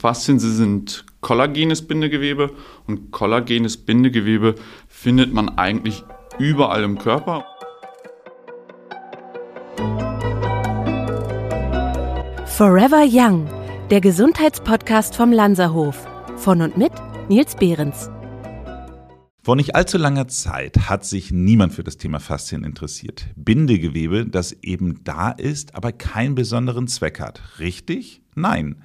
Faszien sie sind kollagenes Bindegewebe und kollagenes Bindegewebe findet man eigentlich überall im Körper. Forever Young, der Gesundheitspodcast vom Lanzerhof. Von und mit Nils Behrens. Vor nicht allzu langer Zeit hat sich niemand für das Thema Faszien interessiert. Bindegewebe, das eben da ist, aber keinen besonderen Zweck hat. Richtig? Nein.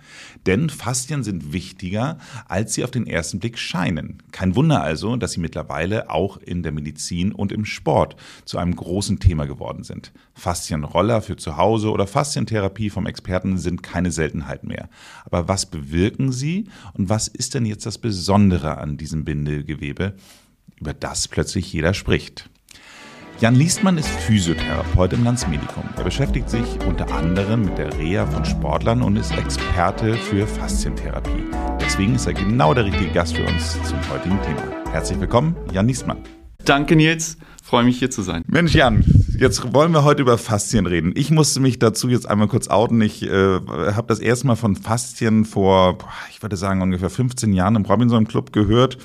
Denn Faszien sind wichtiger, als sie auf den ersten Blick scheinen. Kein Wunder also, dass sie mittlerweile auch in der Medizin und im Sport zu einem großen Thema geworden sind. Faszienroller für zu Hause oder Faszientherapie vom Experten sind keine Seltenheit mehr. Aber was bewirken sie und was ist denn jetzt das Besondere an diesem Bindegewebe? über das plötzlich jeder spricht. Jan Liestmann ist Physiotherapeut im Landsmedikum. Er beschäftigt sich unter anderem mit der Reha von Sportlern und ist Experte für Faszientherapie. Deswegen ist er genau der richtige Gast für uns zum heutigen Thema. Herzlich willkommen, Jan Liestmann. Danke, Nils. Freue mich hier zu sein. Mensch, Jan, jetzt wollen wir heute über Faszien reden. Ich musste mich dazu jetzt einmal kurz outen. Ich äh, habe das erste Mal von Faszien vor, ich würde sagen, ungefähr 15 Jahren im Robinson Club gehört.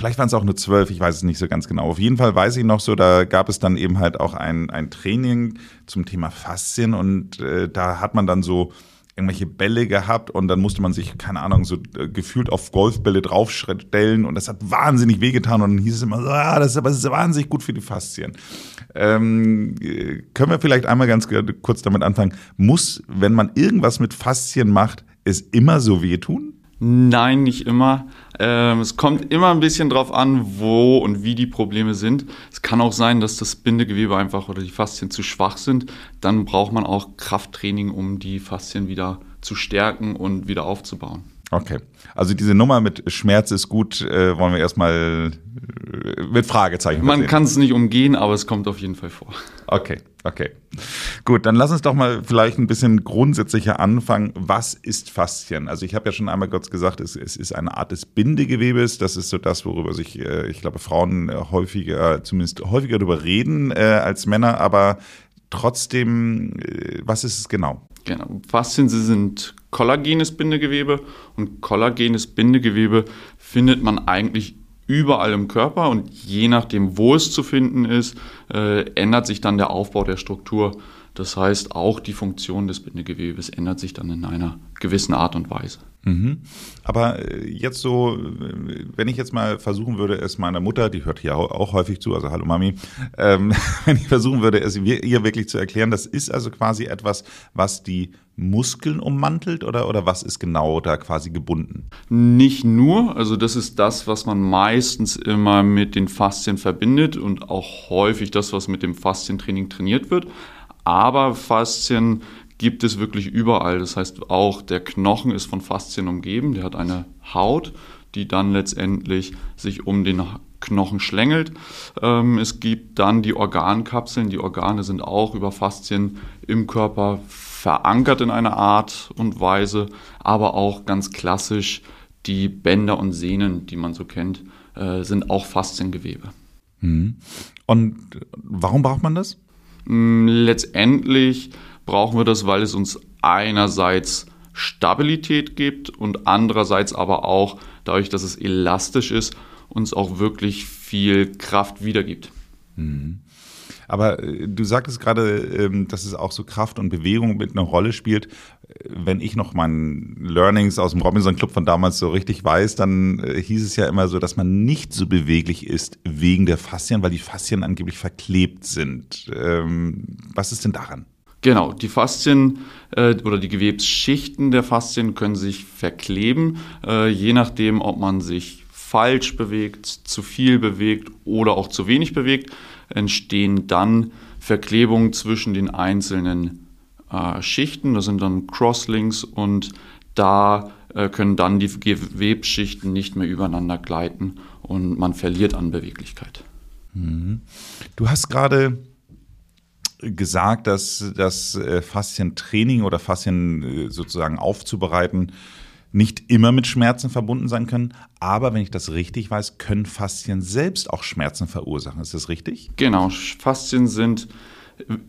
Vielleicht waren es auch nur zwölf, ich weiß es nicht so ganz genau. Auf jeden Fall weiß ich noch so, da gab es dann eben halt auch ein, ein Training zum Thema Faszien und äh, da hat man dann so irgendwelche Bälle gehabt und dann musste man sich, keine Ahnung, so äh, gefühlt auf Golfbälle draufstellen und das hat wahnsinnig wehgetan und dann hieß es immer ah, das ist aber wahnsinnig gut für die Faszien. Ähm, äh, können wir vielleicht einmal ganz kurz damit anfangen, muss, wenn man irgendwas mit Faszien macht, es immer so wehtun? Nein, nicht immer. Ähm, es kommt immer ein bisschen drauf an, wo und wie die Probleme sind. Es kann auch sein, dass das Bindegewebe einfach oder die Faszien zu schwach sind. Dann braucht man auch Krafttraining, um die Faszien wieder zu stärken und wieder aufzubauen. Okay. Also diese Nummer mit Schmerz ist gut, äh, wollen wir erstmal äh, mit Fragezeichen Man kann es nicht umgehen, aber es kommt auf jeden Fall vor. Okay, okay. Gut, dann lass uns doch mal vielleicht ein bisschen grundsätzlicher anfangen. Was ist Faszien? Also ich habe ja schon einmal kurz gesagt, es, es, ist eine Art des Bindegewebes. Das ist so das, worüber sich, äh, ich glaube, Frauen häufiger, zumindest häufiger darüber reden äh, als Männer. Aber trotzdem, äh, was ist es genau? Genau. Faszien sie sind kollagenes Bindegewebe und kollagenes Bindegewebe findet man eigentlich überall im Körper und je nachdem, wo es zu finden ist, äh, ändert sich dann der Aufbau der Struktur. Das heißt, auch die Funktion des Bindegewebes ändert sich dann in einer gewissen Art und Weise. Mhm. Aber äh, jetzt so, wenn ich jetzt mal versuchen würde, es meiner Mutter, die hört hier auch häufig zu, also hallo Mami, ähm, wenn ich versuchen würde, es ihr wirklich zu erklären, das ist also quasi etwas, was die Muskeln ummantelt oder, oder was ist genau da quasi gebunden? Nicht nur, also das ist das, was man meistens immer mit den Faszien verbindet und auch häufig das, was mit dem Faszientraining trainiert wird. Aber Faszien gibt es wirklich überall. Das heißt, auch der Knochen ist von Faszien umgeben. Der hat eine Haut, die dann letztendlich sich um den Knochen schlängelt. Ähm, es gibt dann die Organkapseln. Die Organe sind auch über Faszien im Körper verankert in einer Art und Weise, aber auch ganz klassisch die Bänder und Sehnen, die man so kennt, äh, sind auch Fasziengewebe. Mhm. Und warum braucht man das? Mm, letztendlich brauchen wir das, weil es uns einerseits Stabilität gibt und andererseits aber auch, dadurch, dass es elastisch ist, uns auch wirklich viel Kraft wiedergibt. Mhm. Aber äh, du sagtest gerade, ähm, dass es auch so Kraft und Bewegung mit einer Rolle spielt. Wenn ich noch meinen Learnings aus dem Robinson Club von damals so richtig weiß, dann äh, hieß es ja immer so, dass man nicht so beweglich ist wegen der Faszien, weil die Faszien angeblich verklebt sind. Ähm, was ist denn daran? Genau, die Faszien äh, oder die Gewebsschichten der Faszien können sich verkleben, äh, je nachdem, ob man sich falsch bewegt, zu viel bewegt oder auch zu wenig bewegt, entstehen dann Verklebungen zwischen den einzelnen äh, Schichten. Das sind dann Crosslinks und da äh, können dann die Gewebsschichten nicht mehr übereinander gleiten und man verliert an Beweglichkeit. Mhm. Du hast gerade gesagt, dass das äh, Faszientraining oder Faszien äh, sozusagen aufzubereiten nicht immer mit Schmerzen verbunden sein können. Aber wenn ich das richtig weiß, können Faszien selbst auch Schmerzen verursachen. Ist das richtig? Genau. Faszien sind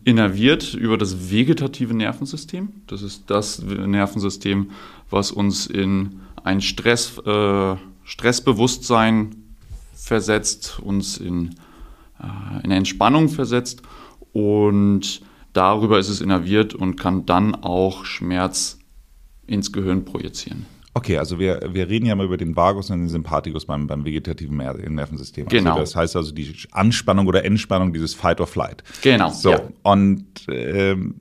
innerviert über das vegetative Nervensystem. Das ist das Nervensystem, was uns in ein Stress, äh, Stressbewusstsein versetzt, uns in, äh, in Entspannung versetzt und darüber ist es innerviert und kann dann auch Schmerz ins Gehirn projizieren. Okay, also wir, wir reden ja mal über den Vagus und den Sympathikus beim, beim vegetativen Nervensystem. Also genau. Also das heißt also die Anspannung oder Entspannung dieses Fight or Flight. Genau. So, ja. und ähm,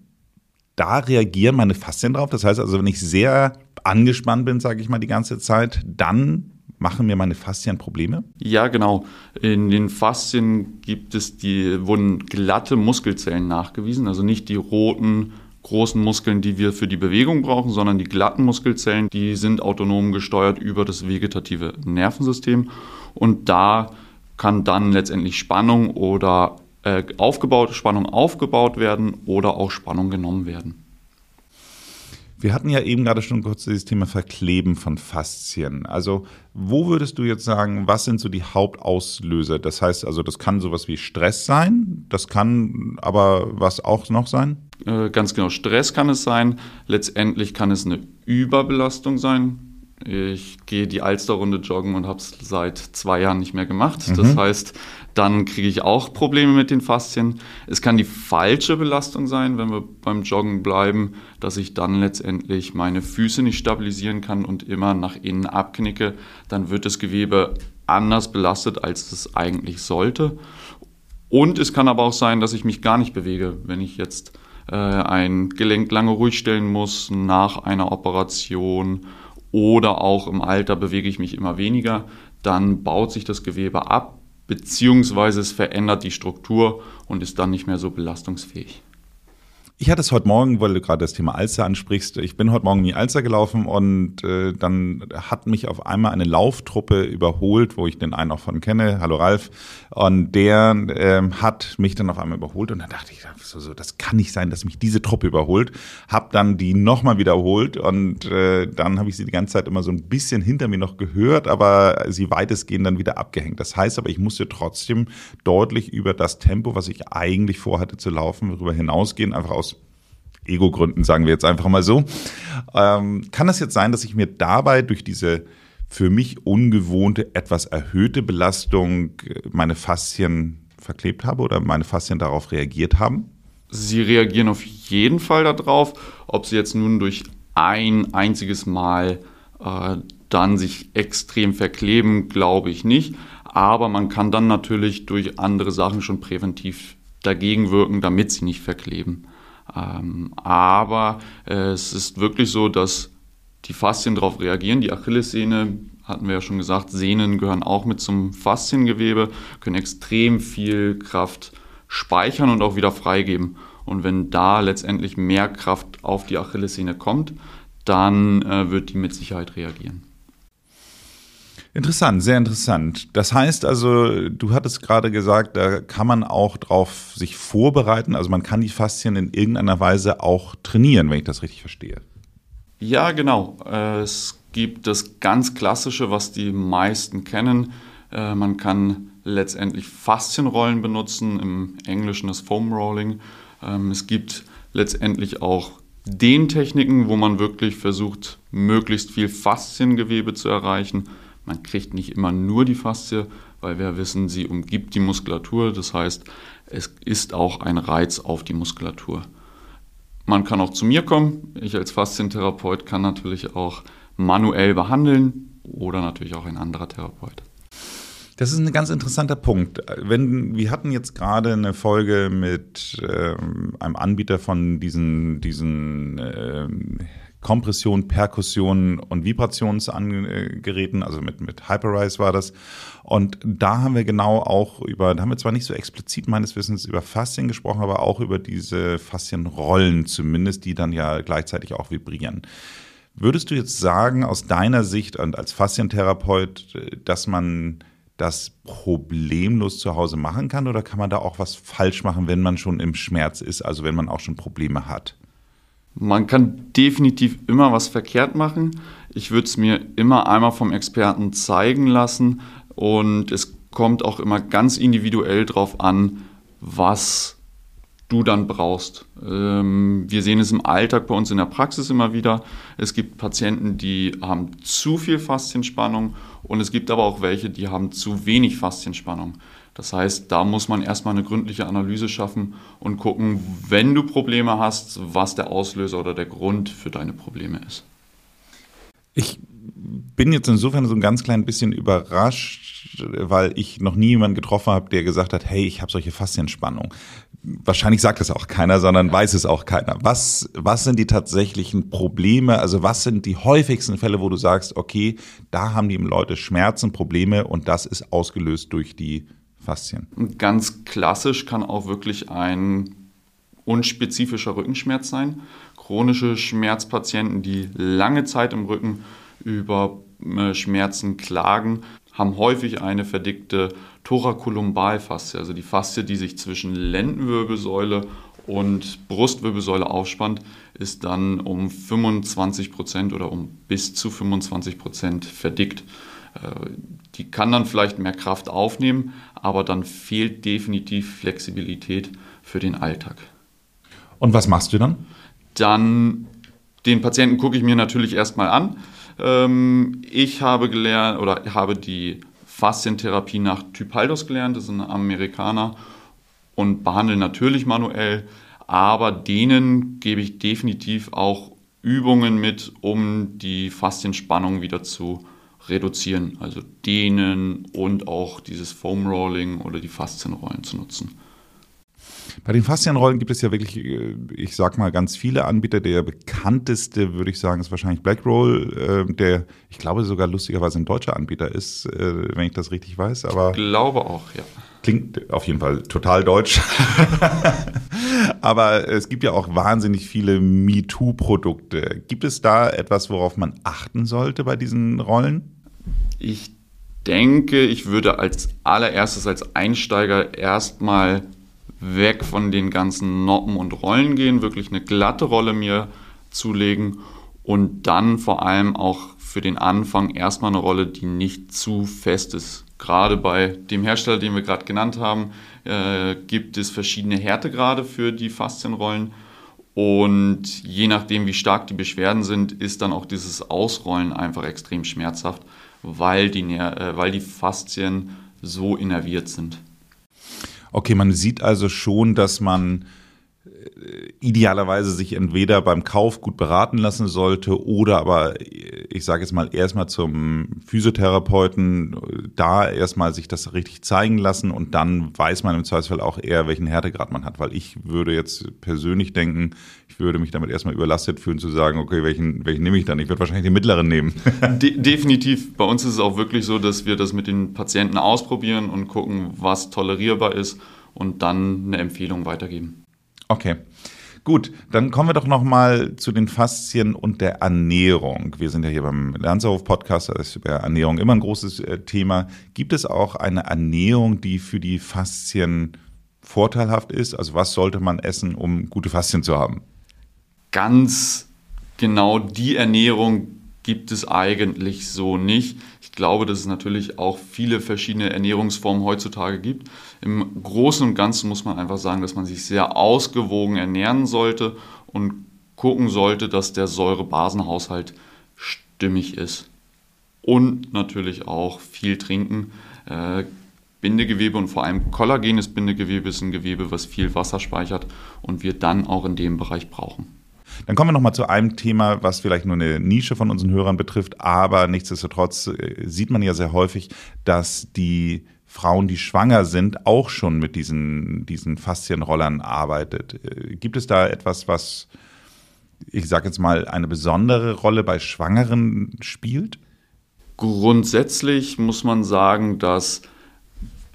da reagieren meine Faszien drauf. Das heißt also, wenn ich sehr angespannt bin, sage ich mal die ganze Zeit, dann machen mir meine Faszien Probleme? Ja, genau. In den Faszien gibt es die, wurden glatte Muskelzellen nachgewiesen, also nicht die roten großen Muskeln, die wir für die Bewegung brauchen, sondern die glatten Muskelzellen, die sind autonom gesteuert über das vegetative Nervensystem. Und da kann dann letztendlich Spannung oder äh, aufgebaut, Spannung aufgebaut werden oder auch Spannung genommen werden. Wir hatten ja eben gerade schon kurz dieses Thema Verkleben von Faszien. Also, wo würdest du jetzt sagen, was sind so die Hauptauslöser? Das heißt, also, das kann sowas wie Stress sein, das kann aber was auch noch sein? Äh, ganz genau, Stress kann es sein. Letztendlich kann es eine Überbelastung sein. Ich gehe die Alsterrunde joggen und habe es seit zwei Jahren nicht mehr gemacht. Mhm. Das heißt, dann kriege ich auch Probleme mit den Faszien. Es kann die falsche Belastung sein, wenn wir beim Joggen bleiben, dass ich dann letztendlich meine Füße nicht stabilisieren kann und immer nach innen abknicke. Dann wird das Gewebe anders belastet, als es eigentlich sollte. Und es kann aber auch sein, dass ich mich gar nicht bewege. Wenn ich jetzt äh, ein Gelenk lange ruhig stellen muss nach einer Operation oder auch im Alter bewege ich mich immer weniger, dann baut sich das Gewebe ab, beziehungsweise es verändert die Struktur und ist dann nicht mehr so belastungsfähig. Ich hatte es heute Morgen, weil du gerade das Thema Alster ansprichst. Ich bin heute Morgen in die Alster gelaufen und äh, dann hat mich auf einmal eine Lauftruppe überholt, wo ich den einen auch von kenne. Hallo Ralf. Und der äh, hat mich dann auf einmal überholt und dann dachte ich, so, so, das kann nicht sein, dass mich diese Truppe überholt. Hab dann die nochmal wiederholt und äh, dann habe ich sie die ganze Zeit immer so ein bisschen hinter mir noch gehört, aber sie weitestgehend dann wieder abgehängt. Das heißt aber, ich musste trotzdem deutlich über das Tempo, was ich eigentlich vorhatte zu laufen, darüber hinausgehen, einfach aus Ego-Gründen, sagen wir jetzt einfach mal so. Ähm, kann es jetzt sein, dass ich mir dabei durch diese für mich ungewohnte, etwas erhöhte Belastung äh, meine Faszien verklebt habe oder meine Faszien darauf reagiert haben? Sie reagieren auf jeden Fall darauf. Ob sie jetzt nun durch ein einziges Mal äh, dann sich extrem verkleben, glaube ich nicht. Aber man kann dann natürlich durch andere Sachen schon präventiv dagegen wirken, damit sie nicht verkleben. Ähm, aber äh, es ist wirklich so, dass die Faszien darauf reagieren. Die Achillessehne, hatten wir ja schon gesagt, Sehnen gehören auch mit zum Fasziengewebe, können extrem viel Kraft speichern und auch wieder freigeben. Und wenn da letztendlich mehr Kraft auf die Achillessehne kommt, dann äh, wird die mit Sicherheit reagieren. Interessant, sehr interessant. Das heißt also, du hattest gerade gesagt, da kann man auch drauf sich vorbereiten. Also man kann die Faszien in irgendeiner Weise auch trainieren, wenn ich das richtig verstehe. Ja, genau. Es gibt das ganz Klassische, was die meisten kennen. Äh, man kann letztendlich Faszienrollen benutzen, im Englischen das Foam Rolling. Ähm, es gibt letztendlich auch Dehntechniken, wo man wirklich versucht, möglichst viel Fasziengewebe zu erreichen. Man kriegt nicht immer nur die Faszie, weil wir wissen, sie umgibt die Muskulatur. Das heißt, es ist auch ein Reiz auf die Muskulatur. Man kann auch zu mir kommen. Ich als Faszientherapeut kann natürlich auch manuell behandeln oder natürlich auch ein anderer Therapeut. Das ist ein ganz interessanter Punkt. Wenn, wir hatten jetzt gerade eine Folge mit ähm, einem Anbieter von diesen, diesen ähm, Kompression, Perkussion und Vibrationsgeräten, also mit, mit Hyperrise war das. Und da haben wir genau auch über, da haben wir zwar nicht so explizit meines Wissens über Faszien gesprochen, aber auch über diese Faszienrollen zumindest, die dann ja gleichzeitig auch vibrieren. Würdest du jetzt sagen, aus deiner Sicht und als Faszientherapeut, dass man das problemlos zu Hause machen kann oder kann man da auch was falsch machen, wenn man schon im Schmerz ist, also wenn man auch schon Probleme hat? Man kann definitiv immer was verkehrt machen. Ich würde es mir immer einmal vom Experten zeigen lassen und es kommt auch immer ganz individuell darauf an, was du dann brauchst. Ähm, wir sehen es im Alltag bei uns in der Praxis immer wieder. Es gibt Patienten, die haben zu viel Faszienspannung und es gibt aber auch welche, die haben zu wenig Faszienspannung. Das heißt, da muss man erstmal eine gründliche Analyse schaffen und gucken, wenn du Probleme hast, was der Auslöser oder der Grund für deine Probleme ist. Ich bin jetzt insofern so ein ganz klein bisschen überrascht, weil ich noch nie jemanden getroffen habe, der gesagt hat, hey, ich habe solche Faszienspannung. Wahrscheinlich sagt es auch keiner, sondern weiß es auch keiner. Was, was sind die tatsächlichen Probleme? Also was sind die häufigsten Fälle, wo du sagst, okay, da haben die Leute Schmerzen, Probleme und das ist ausgelöst durch die Faszien? Ganz klassisch kann auch wirklich ein unspezifischer Rückenschmerz sein. Chronische Schmerzpatienten, die lange Zeit im Rücken über äh, Schmerzen klagen, haben häufig eine verdickte Thoracolumbalfaszie, also die Faszie, die sich zwischen Lendenwirbelsäule und Brustwirbelsäule aufspannt, ist dann um 25 Prozent oder um bis zu 25 Prozent verdickt. Äh, die kann dann vielleicht mehr Kraft aufnehmen, aber dann fehlt definitiv Flexibilität für den Alltag. Und was machst du dann? Dann den Patienten gucke ich mir natürlich erstmal an. Ähm, ich habe gelernt oder habe die Faszientherapie nach Typaldos gelernt, das ist ein Amerikaner, und behandle natürlich manuell, aber denen gebe ich definitiv auch Übungen mit, um die Faszienspannung wieder zu reduzieren, also dehnen und auch dieses Foam Rolling oder die Faszienrollen zu nutzen. Bei den Faszienrollen gibt es ja wirklich, äh, ich sag mal, ganz viele Anbieter. Der bekannteste, würde ich sagen, ist wahrscheinlich Blackroll, äh, der, ich glaube, sogar lustigerweise ein deutscher Anbieter ist, äh, wenn ich das richtig weiß. Aber ich glaube auch, ja. Klingt auf jeden Fall total deutsch. Aber es gibt ja auch wahnsinnig viele MeToo-Produkte. Gibt es da etwas, worauf man achten sollte bei diesen Rollen? Ich denke, ich würde als allererstes als Einsteiger erstmal weg von den ganzen Noppen und Rollen gehen, wirklich eine glatte Rolle mir zulegen und dann vor allem auch für den Anfang erstmal eine Rolle, die nicht zu fest ist. Gerade bei dem Hersteller, den wir gerade genannt haben, äh, gibt es verschiedene Härtegrade für die Faszienrollen. Und je nachdem, wie stark die Beschwerden sind, ist dann auch dieses Ausrollen einfach extrem schmerzhaft, weil die, äh, weil die Faszien so innerviert sind. Okay, man sieht also schon, dass man idealerweise sich entweder beim Kauf gut beraten lassen sollte oder aber, ich sage jetzt mal, erstmal zum Physiotherapeuten, da erstmal sich das richtig zeigen lassen und dann weiß man im Zweifelsfall auch eher, welchen Härtegrad man hat, weil ich würde jetzt persönlich denken, ich würde mich damit erstmal überlastet fühlen zu sagen, okay, welchen, welchen nehme ich dann? Ich würde wahrscheinlich den mittleren nehmen. De definitiv. Bei uns ist es auch wirklich so, dass wir das mit den Patienten ausprobieren und gucken, was tolerierbar ist und dann eine Empfehlung weitergeben. Okay. Gut, dann kommen wir doch nochmal zu den Faszien und der Ernährung. Wir sind ja hier beim Lernserhof Podcast, da ist über Ernährung immer ein großes äh, Thema. Gibt es auch eine Ernährung, die für die Faszien vorteilhaft ist? Also was sollte man essen, um gute Faszien zu haben? Ganz genau die Ernährung gibt es eigentlich so nicht. Ich glaube, dass es natürlich auch viele verschiedene Ernährungsformen heutzutage gibt. Im Großen und Ganzen muss man einfach sagen, dass man sich sehr ausgewogen ernähren sollte und gucken sollte, dass der Säurebasenhaushalt stimmig ist. Und natürlich auch viel trinken. Äh, Bindegewebe und vor allem kollagenes Bindegewebe ist ein Gewebe, was viel Wasser speichert und wir dann auch in dem Bereich brauchen. Dann kommen wir nochmal zu einem Thema, was vielleicht nur eine Nische von unseren Hörern betrifft, aber nichtsdestotrotz äh, sieht man ja sehr häufig, dass die Frauen, die schwanger sind, auch schon mit diesen, diesen Faszienrollern arbeitet. Äh, gibt es da etwas, was, ich sage jetzt mal, eine besondere Rolle bei Schwangeren spielt? Grundsätzlich muss man sagen, dass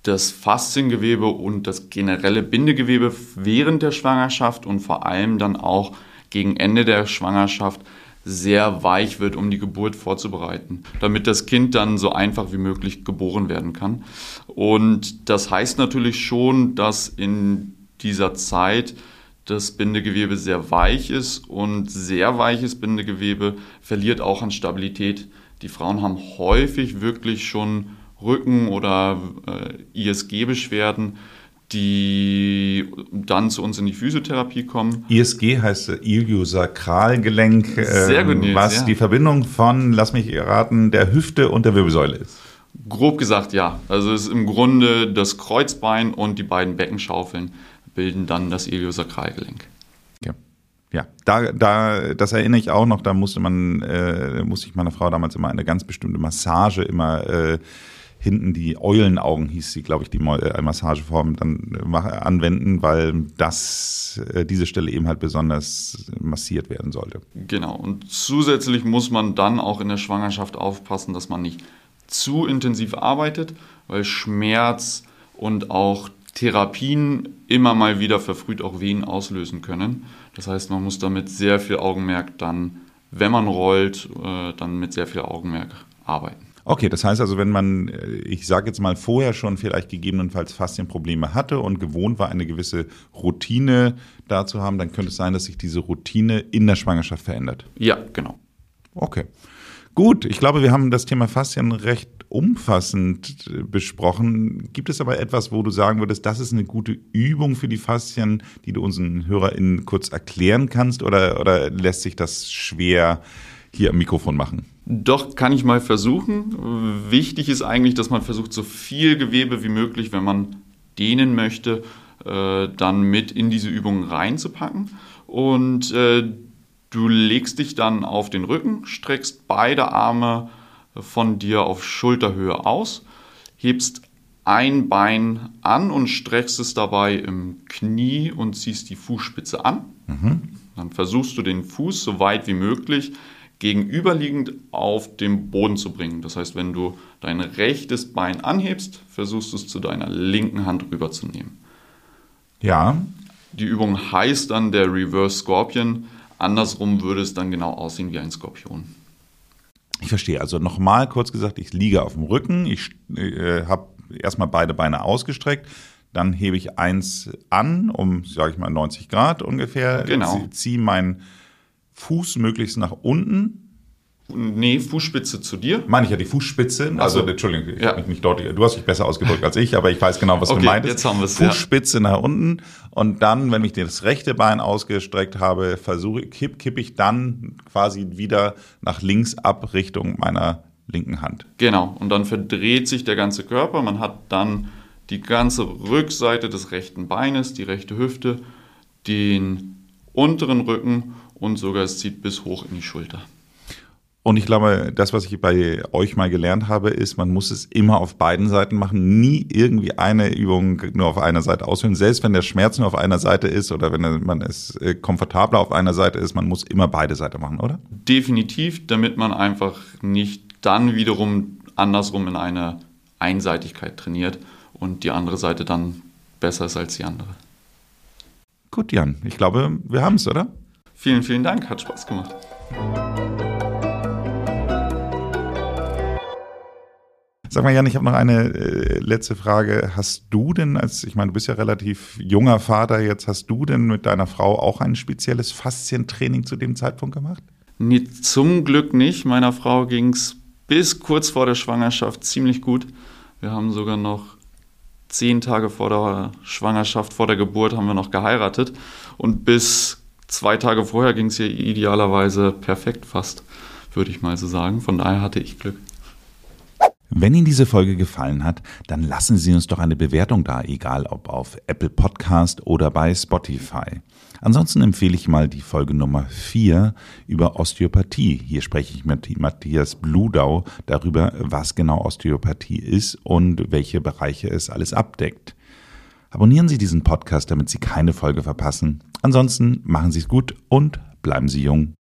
das Fasziengewebe und das generelle Bindegewebe während der Schwangerschaft und vor allem dann auch gegen Ende der Schwangerschaft sehr weich wird, um die Geburt vorzubereiten, damit das Kind dann so einfach wie möglich geboren werden kann. Und das heißt natürlich schon, dass in dieser Zeit das Bindegewebe sehr weich ist und sehr weiches Bindegewebe verliert auch an Stabilität. Die Frauen haben häufig wirklich schon Rücken- oder äh, ISG-Beschwerden, die dann zu uns in die Physiotherapie kommen. ISG heißt Iliosakralgelenk, Sehr gut, ähm, Nils, was ja. die Verbindung von, lass mich raten, der Hüfte und der Wirbelsäule ist. Grob gesagt ja. Also es ist im Grunde das Kreuzbein und die beiden Beckenschaufeln bilden dann das Iliosakralgelenk. Ja. Ja, da, da, das erinnere ich auch noch, da musste man, äh, musste ich meiner Frau damals immer eine ganz bestimmte Massage immer äh, hinten die Eulenaugen hieß sie, glaube ich, die äh, Massageform dann äh, anwenden, weil das, äh, diese Stelle eben halt besonders massiert werden sollte. Genau. Und zusätzlich muss man dann auch in der Schwangerschaft aufpassen, dass man nicht zu intensiv arbeitet, weil Schmerz und auch Therapien immer mal wieder verfrüht auch Wehen auslösen können. Das heißt, man muss damit sehr viel Augenmerk dann, wenn man rollt, dann mit sehr viel Augenmerk arbeiten. Okay, das heißt also, wenn man, äh, ich sage jetzt mal, vorher schon vielleicht gegebenenfalls Faszienprobleme hatte und gewohnt war, eine gewisse Routine da zu haben, dann könnte es sein, dass sich diese Routine in der Schwangerschaft verändert. Ja, genau. Okay. Gut, ich glaube, wir haben das Thema Faszien recht umfassend äh, besprochen. Gibt es aber etwas, wo du sagen würdest, das ist eine gute Übung für die Faszien, die du unseren HörerInnen kurz erklären kannst? Oder, oder lässt sich das schwer hier am Mikrofon machen? Doch, kann ich mal versuchen. Wichtig ist eigentlich, dass man versucht, so viel Gewebe wie möglich, wenn man dehnen möchte, äh, dann mit in diese Übung reinzupacken. Und äh, du legst dich dann auf den Rücken, streckst beide Arme von dir auf Schulterhöhe aus, hebst ein Bein an und streckst es dabei im Knie und ziehst die Fußspitze an. Dann versuchst du den Fuß so weit wie möglich gegenüberliegend auf den Boden zu bringen. Das heißt, wenn du dein rechtes Bein anhebst, versuchst du es zu deiner linken Hand rüberzunehmen. Ja, Die Übung heißt dann der Reverse Scorpion. Andersrum würde es dann genau aussehen wie ein Skorpion. ich verstehe. Also nochmal kurz gesagt, ich liege auf dem Rücken, ich äh, habe erstmal beide Beine ausgestreckt, dann hebe ich eins an, um, sage ich mal, 90 Grad ungefähr, Genau. zie- ziehe meinen Fuß möglichst nach unten, Nee, Fußspitze zu dir. Meine ich ja die Fußspitze. Also, so. Entschuldigung, ich Ja. mich nicht deutlich. Du hast dich besser ausgedrückt als ich, aber ich weiß genau, was du Okay, meintest. jetzt haben wir's, ja. Fußspitze nach unten und dann, wenn ich das rechte Bein ausgestreckt habe, versuche kipp, kipp ich dann quasi wieder nach links ab Richtung meiner linken Hand. Genau, und dann verdreht sich der ganze Körper. Man hat dann die ganze Rückseite des rechten Beines, die rechte Hüfte, den unteren Rücken und sogar es zieht bis hoch in die Schulter. Und ich glaube, das, was ich bei euch mal gelernt habe, ist, man muss es immer auf beiden Seiten machen. Nie irgendwie eine Übung nur auf einer Seite ausführen. Selbst wenn der Schmerz nur auf einer Seite ist oder wenn man es äh, komfortabler auf einer Seite ist, man muss immer beide Seiten machen, oder? Definitiv, damit man einfach nicht dann wiederum andersrum in eine Einseitigkeit trainiert und die andere Seite dann besser ist als die andere. Gut, Jan, ich glaube, wir haben es, oder? Vielen, vielen Dank, hat Spaß gemacht. Sag mal, Jan, ich habe noch eine äh, letzte Frage. Hast du denn, als ich meine, du bist ja relativ junger Vater jetzt, hast du denn mit deiner Frau auch ein spezielles Faszientraining zu dem Zeitpunkt gemacht? Nee, zum Glück nicht. Meiner Frau ging es bis kurz vor der Schwangerschaft ziemlich gut. Wir haben sogar noch zehn Tage vor der Schwangerschaft, vor der Geburt, haben wir noch geheiratet. Und bis zwei Tage vorher ging es ihr idealerweise perfekt fast, würde ich mal so sagen. Von daher hatte ich Glück. Wenn Ihnen diese Folge gefallen hat, dann lassen Sie uns doch eine Bewertung da, egal ob auf Apple Podcast oder bei Spotify. Ansonsten empfehle ich mal die Folge Nummer 4 über Osteopathie. Hier spreche ich mit Matthias Bludau darüber, was genau Osteopathie ist und welche Bereiche es alles abdeckt. Abonnieren Sie diesen Podcast, damit Sie keine Folge verpassen. Ansonsten machen Sie es gut und bleiben Sie jung.